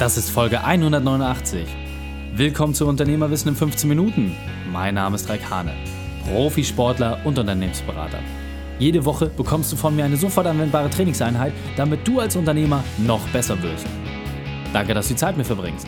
Das ist Folge 189. Willkommen zu Unternehmerwissen in 15 Minuten. Mein Name ist Raik Hane, Profisportler und Unternehmensberater. Jede Woche bekommst du von mir eine sofort anwendbare Trainingseinheit, damit du als Unternehmer noch besser wirst. Danke, dass du die Zeit mit verbringst.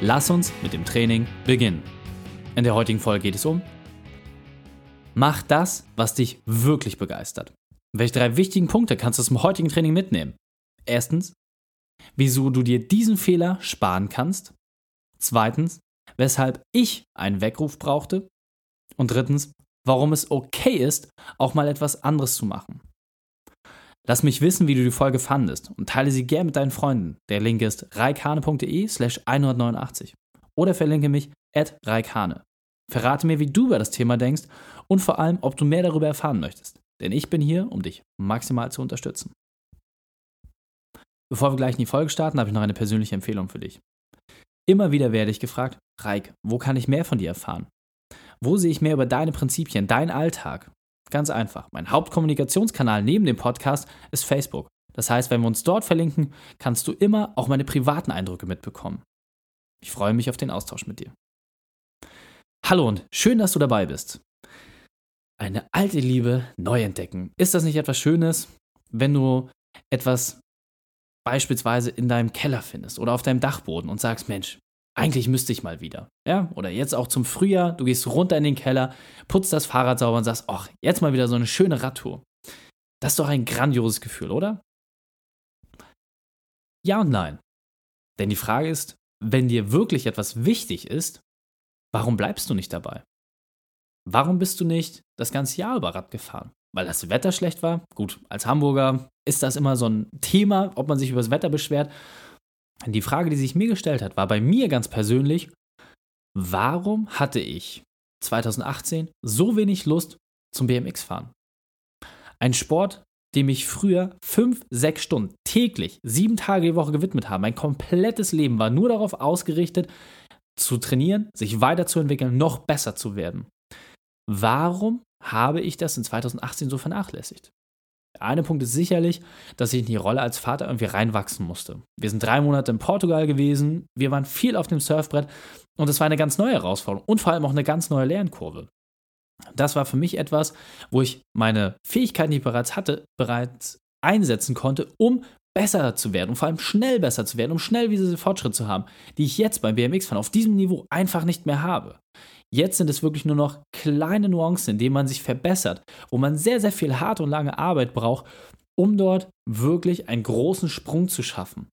Lass uns mit dem Training beginnen. In der heutigen Folge geht es um Mach das, was dich wirklich begeistert. Welche drei wichtigen Punkte kannst du aus dem heutigen Training mitnehmen? Erstens, wieso du dir diesen Fehler sparen kannst. Zweitens, weshalb ich einen Weckruf brauchte. Und drittens, warum es okay ist, auch mal etwas anderes zu machen. Lass mich wissen, wie du die Folge fandest und teile sie gern mit deinen Freunden. Der Link ist reikane.de slash 189 oder verlinke mich at reikane. Verrate mir, wie du über das Thema denkst und vor allem, ob du mehr darüber erfahren möchtest. Denn ich bin hier, um dich maximal zu unterstützen. Bevor wir gleich in die Folge starten, habe ich noch eine persönliche Empfehlung für dich. Immer wieder werde ich gefragt, Reik, wo kann ich mehr von dir erfahren? Wo sehe ich mehr über deine Prinzipien, deinen Alltag? Ganz einfach. Mein Hauptkommunikationskanal neben dem Podcast ist Facebook. Das heißt, wenn wir uns dort verlinken, kannst du immer auch meine privaten Eindrücke mitbekommen. Ich freue mich auf den Austausch mit dir. Hallo und schön, dass du dabei bist. Eine alte Liebe neu entdecken. Ist das nicht etwas Schönes, wenn du etwas beispielsweise in deinem Keller findest oder auf deinem Dachboden und sagst, Mensch, eigentlich müsste ich mal wieder. Ja, oder jetzt auch zum Frühjahr, du gehst runter in den Keller, putzt das Fahrrad sauber und sagst, ach, jetzt mal wieder so eine schöne Radtour. Das ist doch ein grandioses Gefühl, oder? Ja und nein. Denn die Frage ist, wenn dir wirklich etwas wichtig ist, warum bleibst du nicht dabei? Warum bist du nicht das ganze Jahr über Rad gefahren? Weil das Wetter schlecht war? Gut, als Hamburger ist das immer so ein Thema, ob man sich über das Wetter beschwert. Die Frage, die sich mir gestellt hat, war bei mir ganz persönlich, warum hatte ich 2018 so wenig Lust zum BMX-Fahren? Ein Sport, dem ich früher fünf, sechs Stunden täglich, sieben Tage die Woche gewidmet habe. Mein komplettes Leben war nur darauf ausgerichtet, zu trainieren, sich weiterzuentwickeln, noch besser zu werden. Warum habe ich das in 2018 so vernachlässigt? Eine Punkt ist sicherlich, dass ich in die Rolle als Vater irgendwie reinwachsen musste. Wir sind drei Monate in Portugal gewesen, wir waren viel auf dem Surfbrett und es war eine ganz neue Herausforderung und vor allem auch eine ganz neue Lernkurve. Das war für mich etwas, wo ich meine Fähigkeiten, die ich bereits hatte, bereits einsetzen konnte, um besser zu werden und vor allem schnell besser zu werden, um schnell diese Fortschritte zu haben, die ich jetzt beim BMX-Fahren auf diesem Niveau einfach nicht mehr habe. Jetzt sind es wirklich nur noch kleine Nuancen, in denen man sich verbessert, wo man sehr, sehr viel harte und lange Arbeit braucht, um dort wirklich einen großen Sprung zu schaffen.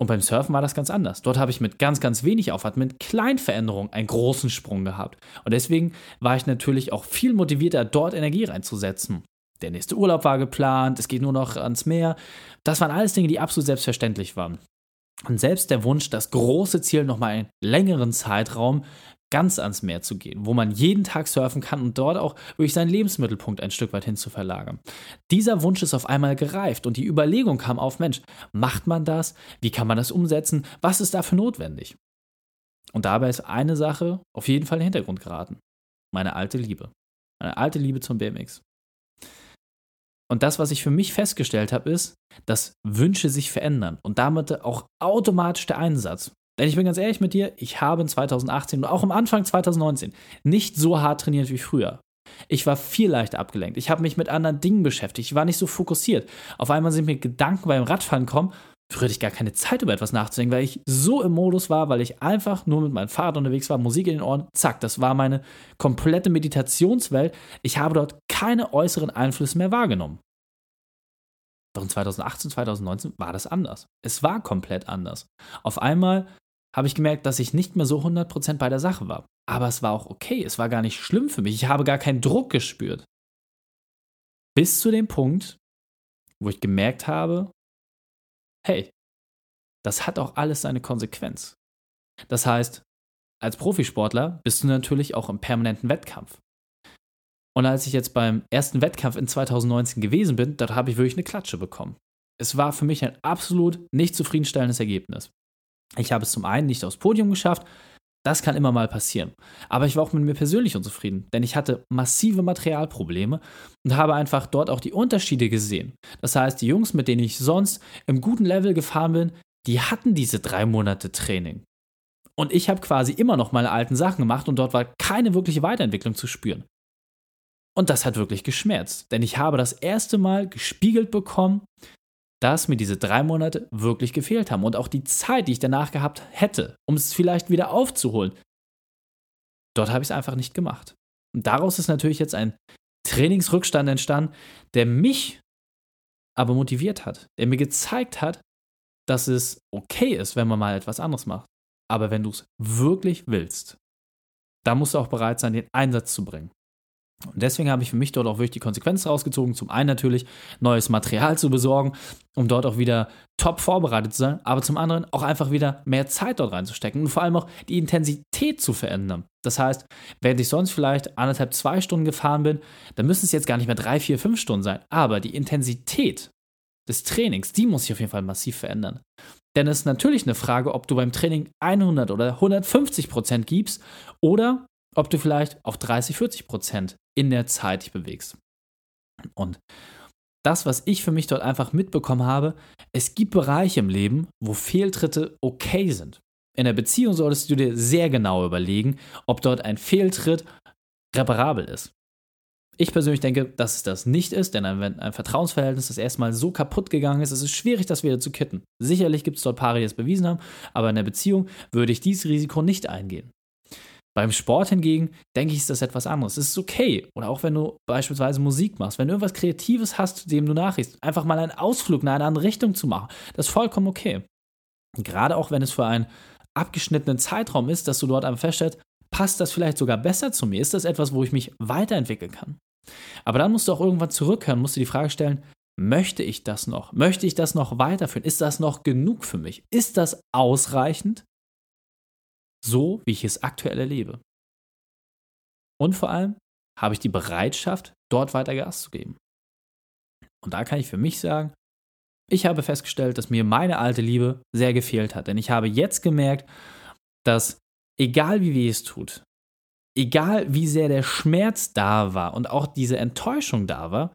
Und beim Surfen war das ganz anders. Dort habe ich mit ganz, ganz wenig Aufwand, mit kleinen Veränderungen einen großen Sprung gehabt. Und deswegen war ich natürlich auch viel motivierter, dort Energie reinzusetzen. Der nächste Urlaub war geplant, es geht nur noch ans Meer. Das waren alles Dinge, die absolut selbstverständlich waren. Und selbst der Wunsch, das große Ziel nochmal einen längeren Zeitraum ganz ans Meer zu gehen, wo man jeden Tag surfen kann und dort auch wirklich seinen Lebensmittelpunkt ein Stück weit hin zu verlagern. Dieser Wunsch ist auf einmal gereift und die Überlegung kam auf, Mensch, macht man das? Wie kann man das umsetzen? Was ist dafür notwendig? Und dabei ist eine Sache auf jeden Fall in den Hintergrund geraten. Meine alte Liebe. Meine alte Liebe zum BMX. Und das, was ich für mich festgestellt habe, ist, dass Wünsche sich verändern und damit auch automatisch der Einsatz. Denn ich bin ganz ehrlich mit dir, ich habe in 2018 und auch am Anfang 2019 nicht so hart trainiert wie früher. Ich war viel leichter abgelenkt. Ich habe mich mit anderen Dingen beschäftigt. Ich war nicht so fokussiert. Auf einmal sind mir Gedanken beim Radfahren kommen, früher hatte ich gar keine Zeit, über etwas nachzudenken, weil ich so im Modus war, weil ich einfach nur mit meinem Fahrrad unterwegs war, Musik in den Ohren, zack, das war meine komplette Meditationswelt. Ich habe dort keine äußeren Einflüsse mehr wahrgenommen. Doch in 2018, 2019 war das anders. Es war komplett anders. Auf einmal habe ich gemerkt, dass ich nicht mehr so 100% bei der Sache war. Aber es war auch okay, es war gar nicht schlimm für mich. Ich habe gar keinen Druck gespürt. Bis zu dem Punkt, wo ich gemerkt habe, hey, das hat auch alles seine Konsequenz. Das heißt, als Profisportler bist du natürlich auch im permanenten Wettkampf. Und als ich jetzt beim ersten Wettkampf in 2019 gewesen bin, dort habe ich wirklich eine Klatsche bekommen. Es war für mich ein absolut nicht zufriedenstellendes Ergebnis. Ich habe es zum einen nicht aufs Podium geschafft, das kann immer mal passieren. Aber ich war auch mit mir persönlich unzufrieden, denn ich hatte massive Materialprobleme und habe einfach dort auch die Unterschiede gesehen. Das heißt, die Jungs, mit denen ich sonst im guten Level gefahren bin, die hatten diese drei Monate Training. Und ich habe quasi immer noch meine alten Sachen gemacht und dort war keine wirkliche Weiterentwicklung zu spüren. Und das hat wirklich geschmerzt, denn ich habe das erste Mal gespiegelt bekommen, dass mir diese drei Monate wirklich gefehlt haben und auch die Zeit, die ich danach gehabt hätte, um es vielleicht wieder aufzuholen. Dort habe ich es einfach nicht gemacht. Und daraus ist natürlich jetzt ein Trainingsrückstand entstanden, der mich aber motiviert hat, der mir gezeigt hat, dass es okay ist, wenn man mal etwas anderes macht. Aber wenn du es wirklich willst, dann musst du auch bereit sein, den Einsatz zu bringen. Und deswegen habe ich für mich dort auch wirklich die Konsequenz rausgezogen. Zum einen natürlich neues Material zu besorgen, um dort auch wieder top vorbereitet zu sein, aber zum anderen auch einfach wieder mehr Zeit dort reinzustecken und vor allem auch die Intensität zu verändern. Das heißt, während ich sonst vielleicht anderthalb, zwei Stunden gefahren bin, dann müssen es jetzt gar nicht mehr drei, vier, fünf Stunden sein. Aber die Intensität des Trainings, die muss sich auf jeden Fall massiv verändern. Denn es ist natürlich eine Frage, ob du beim Training 100 oder 150 Prozent gibst oder ob du vielleicht auf 30, 40 Prozent in der Zeit dich bewegst. Und das, was ich für mich dort einfach mitbekommen habe, es gibt Bereiche im Leben, wo Fehltritte okay sind. In der Beziehung solltest du dir sehr genau überlegen, ob dort ein Fehltritt reparabel ist. Ich persönlich denke, dass es das nicht ist, denn wenn ein Vertrauensverhältnis das erstmal so kaputt gegangen ist, ist es schwierig, das wieder zu kitten. Sicherlich gibt es dort Paare, die es bewiesen haben, aber in der Beziehung würde ich dieses Risiko nicht eingehen. Beim Sport hingegen denke ich, ist das etwas anderes. Es ist okay. Oder auch wenn du beispielsweise Musik machst, wenn du irgendwas Kreatives hast, dem du nachriechst, einfach mal einen Ausflug in eine andere Richtung zu machen, das ist vollkommen okay. Gerade auch wenn es für einen abgeschnittenen Zeitraum ist, dass du dort einfach feststellst, passt das vielleicht sogar besser zu mir? Ist das etwas, wo ich mich weiterentwickeln kann? Aber dann musst du auch irgendwann zurückhören, musst du die Frage stellen, möchte ich das noch? Möchte ich das noch weiterführen? Ist das noch genug für mich? Ist das ausreichend? So, wie ich es aktuell erlebe. Und vor allem habe ich die Bereitschaft, dort weiter Gas zu geben. Und da kann ich für mich sagen, ich habe festgestellt, dass mir meine alte Liebe sehr gefehlt hat. Denn ich habe jetzt gemerkt, dass egal wie weh es tut, egal wie sehr der Schmerz da war und auch diese Enttäuschung da war,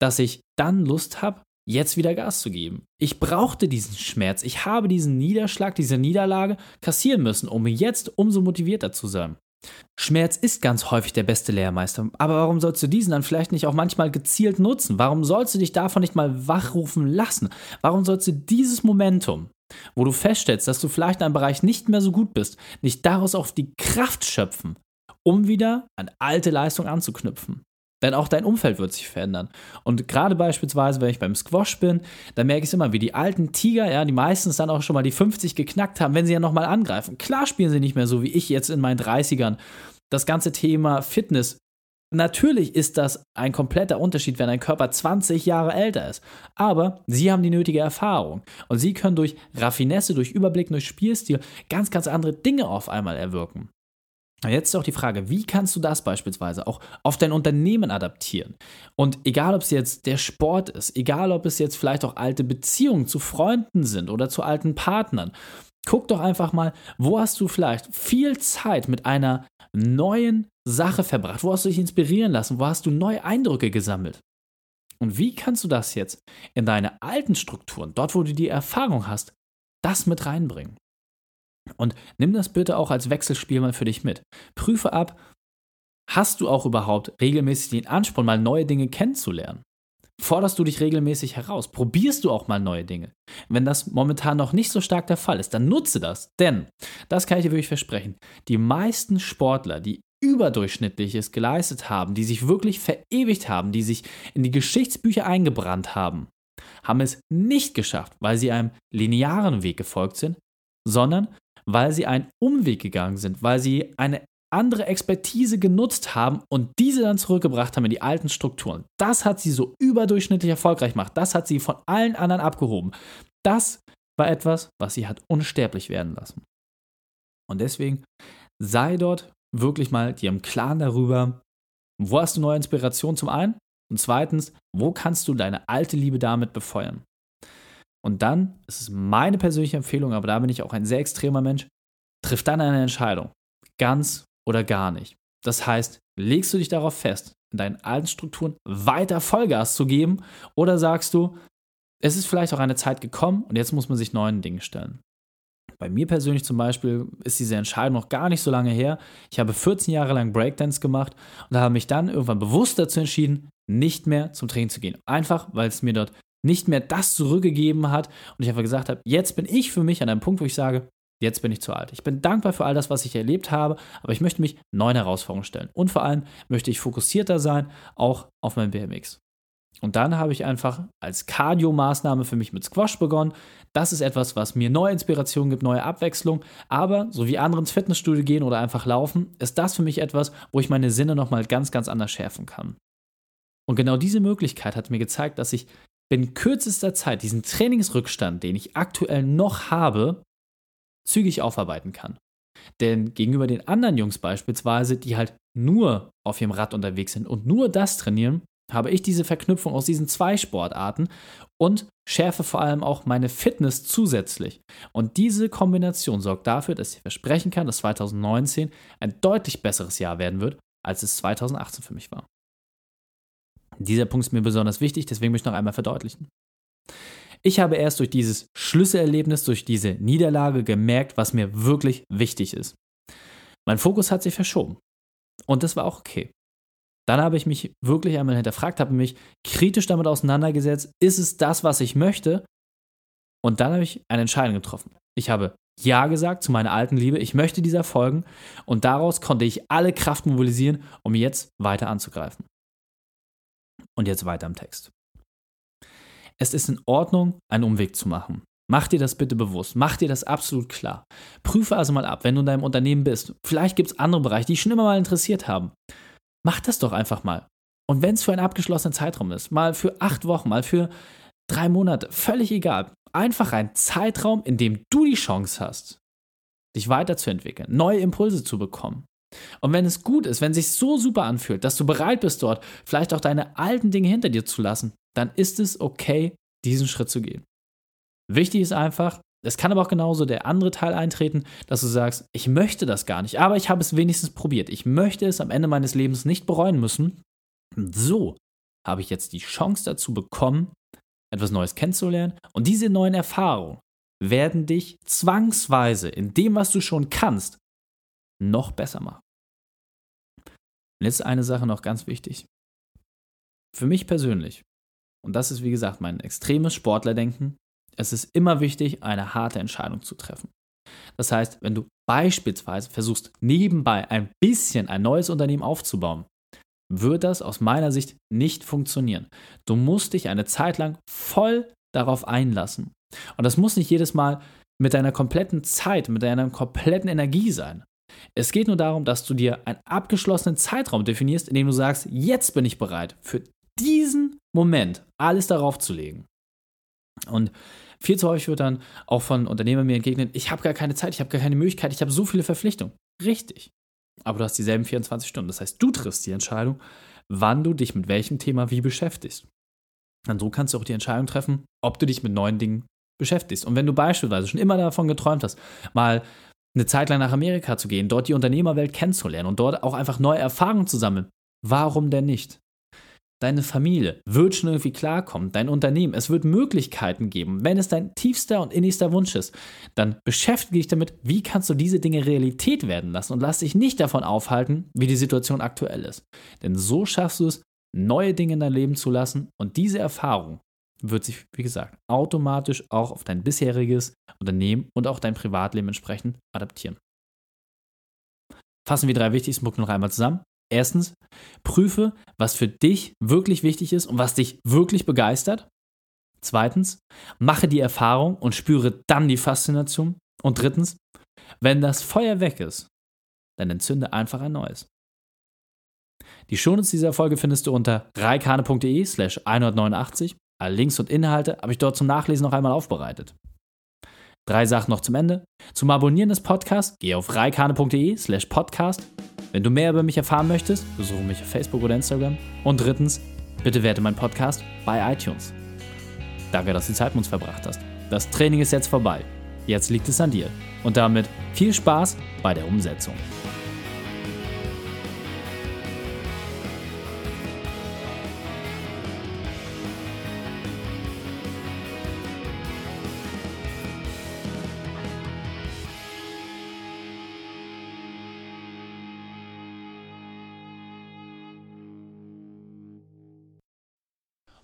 dass ich dann Lust habe, jetzt wieder Gas zu geben. Ich brauchte diesen Schmerz, ich habe diesen Niederschlag, diese Niederlage kassieren müssen, um jetzt umso motivierter zu sein. Schmerz ist ganz häufig der beste Lehrmeister, aber warum sollst du diesen dann vielleicht nicht auch manchmal gezielt nutzen? Warum sollst du dich davon nicht mal wachrufen lassen? Warum sollst du dieses Momentum, wo du feststellst, dass du vielleicht in einem Bereich nicht mehr so gut bist, nicht daraus auch die Kraft schöpfen, um wieder an alte Leistung anzuknüpfen. Denn auch dein Umfeld wird sich verändern. Und gerade beispielsweise, wenn ich beim Squash bin, da merke ich es immer, wie die alten Tiger, ja, die meistens dann auch schon mal die 50 geknackt haben, wenn sie ja nochmal angreifen. Klar spielen sie nicht mehr so wie ich jetzt in meinen 30ern. Das ganze Thema Fitness. Natürlich ist das ein kompletter Unterschied, wenn ein Körper 20 Jahre älter ist. Aber sie haben die nötige Erfahrung. Und sie können durch Raffinesse, durch Überblick, durch Spielstil ganz, ganz andere Dinge auf einmal erwirken. Jetzt ist auch die Frage, wie kannst du das beispielsweise auch auf dein Unternehmen adaptieren? Und egal, ob es jetzt der Sport ist, egal, ob es jetzt vielleicht auch alte Beziehungen zu Freunden sind oder zu alten Partnern, guck doch einfach mal, wo hast du vielleicht viel Zeit mit einer neuen Sache verbracht? Wo hast du dich inspirieren lassen? Wo hast du neue Eindrücke gesammelt? Und wie kannst du das jetzt in deine alten Strukturen, dort wo du die Erfahrung hast, das mit reinbringen? Und nimm das bitte auch als Wechselspiel mal für dich mit. Prüfe ab, hast du auch überhaupt regelmäßig den Ansporn, mal neue Dinge kennenzulernen? Forderst du dich regelmäßig heraus? Probierst du auch mal neue Dinge? Wenn das momentan noch nicht so stark der Fall ist, dann nutze das. Denn, das kann ich dir wirklich versprechen, die meisten Sportler, die überdurchschnittliches geleistet haben, die sich wirklich verewigt haben, die sich in die Geschichtsbücher eingebrannt haben, haben es nicht geschafft, weil sie einem linearen Weg gefolgt sind, sondern weil sie einen Umweg gegangen sind, weil sie eine andere Expertise genutzt haben und diese dann zurückgebracht haben in die alten Strukturen. Das hat sie so überdurchschnittlich erfolgreich gemacht. Das hat sie von allen anderen abgehoben. Das war etwas, was sie hat unsterblich werden lassen. Und deswegen sei dort wirklich mal dir im Klaren darüber, wo hast du neue Inspiration zum einen und zweitens, wo kannst du deine alte Liebe damit befeuern. Und dann, es ist meine persönliche Empfehlung, aber da bin ich auch ein sehr extremer Mensch, triff dann eine Entscheidung. Ganz oder gar nicht. Das heißt, legst du dich darauf fest, in deinen alten Strukturen weiter Vollgas zu geben oder sagst du, es ist vielleicht auch eine Zeit gekommen und jetzt muss man sich neuen Dingen stellen. Bei mir persönlich zum Beispiel ist diese Entscheidung noch gar nicht so lange her. Ich habe 14 Jahre lang Breakdance gemacht und habe mich dann irgendwann bewusst dazu entschieden, nicht mehr zum Training zu gehen. Einfach, weil es mir dort nicht mehr das zurückgegeben hat und ich einfach gesagt habe, jetzt bin ich für mich an einem Punkt, wo ich sage, jetzt bin ich zu alt. Ich bin dankbar für all das, was ich erlebt habe, aber ich möchte mich neuen Herausforderungen stellen. Und vor allem möchte ich fokussierter sein, auch auf mein BMX. Und dann habe ich einfach als Cardio-Maßnahme für mich mit Squash begonnen. Das ist etwas, was mir neue Inspiration gibt, neue Abwechslung. Aber so wie andere ins Fitnessstudio gehen oder einfach laufen, ist das für mich etwas, wo ich meine Sinne nochmal ganz, ganz anders schärfen kann. Und genau diese Möglichkeit hat mir gezeigt, dass ich in kürzester Zeit diesen Trainingsrückstand, den ich aktuell noch habe, zügig aufarbeiten kann. Denn gegenüber den anderen Jungs beispielsweise, die halt nur auf ihrem Rad unterwegs sind und nur das trainieren, habe ich diese Verknüpfung aus diesen zwei Sportarten und schärfe vor allem auch meine Fitness zusätzlich. Und diese Kombination sorgt dafür, dass ich versprechen kann, dass 2019 ein deutlich besseres Jahr werden wird, als es 2018 für mich war. Dieser Punkt ist mir besonders wichtig, deswegen möchte ich noch einmal verdeutlichen. Ich habe erst durch dieses Schlüsselerlebnis, durch diese Niederlage gemerkt, was mir wirklich wichtig ist. Mein Fokus hat sich verschoben. Und das war auch okay. Dann habe ich mich wirklich einmal hinterfragt, habe mich kritisch damit auseinandergesetzt, ist es das, was ich möchte? Und dann habe ich eine Entscheidung getroffen. Ich habe Ja gesagt zu meiner alten Liebe, ich möchte dieser folgen und daraus konnte ich alle Kraft mobilisieren, um jetzt weiter anzugreifen. Und jetzt weiter im Text. Es ist in Ordnung, einen Umweg zu machen. Mach dir das bitte bewusst. Mach dir das absolut klar. Prüfe also mal ab, wenn du in deinem Unternehmen bist. Vielleicht gibt es andere Bereiche, die dich schon immer mal interessiert haben. Mach das doch einfach mal. Und wenn es für einen abgeschlossenen Zeitraum ist, mal für acht Wochen, mal für drei Monate, völlig egal. Einfach ein Zeitraum, in dem du die Chance hast, dich weiterzuentwickeln, neue Impulse zu bekommen. Und wenn es gut ist, wenn es sich so super anfühlt, dass du bereit bist dort, vielleicht auch deine alten Dinge hinter dir zu lassen, dann ist es okay, diesen Schritt zu gehen. Wichtig ist einfach, es kann aber auch genauso der andere Teil eintreten, dass du sagst, ich möchte das gar nicht, aber ich habe es wenigstens probiert. Ich möchte es am Ende meines Lebens nicht bereuen müssen. Und so habe ich jetzt die Chance dazu bekommen, etwas Neues kennenzulernen. Und diese neuen Erfahrungen werden dich zwangsweise in dem, was du schon kannst, noch besser machen. Und jetzt eine Sache noch ganz wichtig. Für mich persönlich, und das ist wie gesagt mein extremes Sportlerdenken, es ist immer wichtig, eine harte Entscheidung zu treffen. Das heißt, wenn du beispielsweise versuchst, nebenbei ein bisschen ein neues Unternehmen aufzubauen, wird das aus meiner Sicht nicht funktionieren. Du musst dich eine Zeit lang voll darauf einlassen. Und das muss nicht jedes Mal mit deiner kompletten Zeit, mit deiner kompletten Energie sein. Es geht nur darum, dass du dir einen abgeschlossenen Zeitraum definierst, in dem du sagst, jetzt bin ich bereit, für diesen Moment alles darauf zu legen. Und viel zu häufig wird dann auch von Unternehmern mir entgegnet, ich habe gar keine Zeit, ich habe gar keine Möglichkeit, ich habe so viele Verpflichtungen. Richtig. Aber du hast dieselben 24 Stunden. Das heißt, du triffst die Entscheidung, wann du dich mit welchem Thema wie beschäftigst. Und so kannst du auch die Entscheidung treffen, ob du dich mit neuen Dingen beschäftigst. Und wenn du beispielsweise schon immer davon geträumt hast, mal eine Zeit lang nach Amerika zu gehen, dort die Unternehmerwelt kennenzulernen und dort auch einfach neue Erfahrungen zu sammeln, warum denn nicht? Deine Familie wird schon irgendwie klarkommen, dein Unternehmen, es wird Möglichkeiten geben. Wenn es dein tiefster und innigster Wunsch ist, dann beschäftige dich damit, wie kannst du diese Dinge Realität werden lassen und lass dich nicht davon aufhalten, wie die Situation aktuell ist. Denn so schaffst du es, neue Dinge in dein Leben zu lassen und diese Erfahrung wird sich, wie gesagt, automatisch auch auf dein bisheriges Unternehmen und auch dein Privatleben entsprechend adaptieren. Fassen wir drei wichtigsten Punkte noch einmal zusammen. Erstens, prüfe, was für dich wirklich wichtig ist und was dich wirklich begeistert. Zweitens, mache die Erfahrung und spüre dann die Faszination. Und drittens, wenn das Feuer weg ist, dann entzünde einfach ein neues. Die Shownotes dieser Folge findest du unter reikane.de slash 189. Alle Links und Inhalte habe ich dort zum Nachlesen noch einmal aufbereitet. Drei Sachen noch zum Ende. Zum Abonnieren des Podcasts geh auf reikane.de slash podcast wenn du mehr über mich erfahren möchtest, besuche mich auf Facebook oder Instagram. Und drittens, bitte werte meinen Podcast bei iTunes. Danke, dass du Zeit mit uns verbracht hast. Das Training ist jetzt vorbei. Jetzt liegt es an dir. Und damit viel Spaß bei der Umsetzung.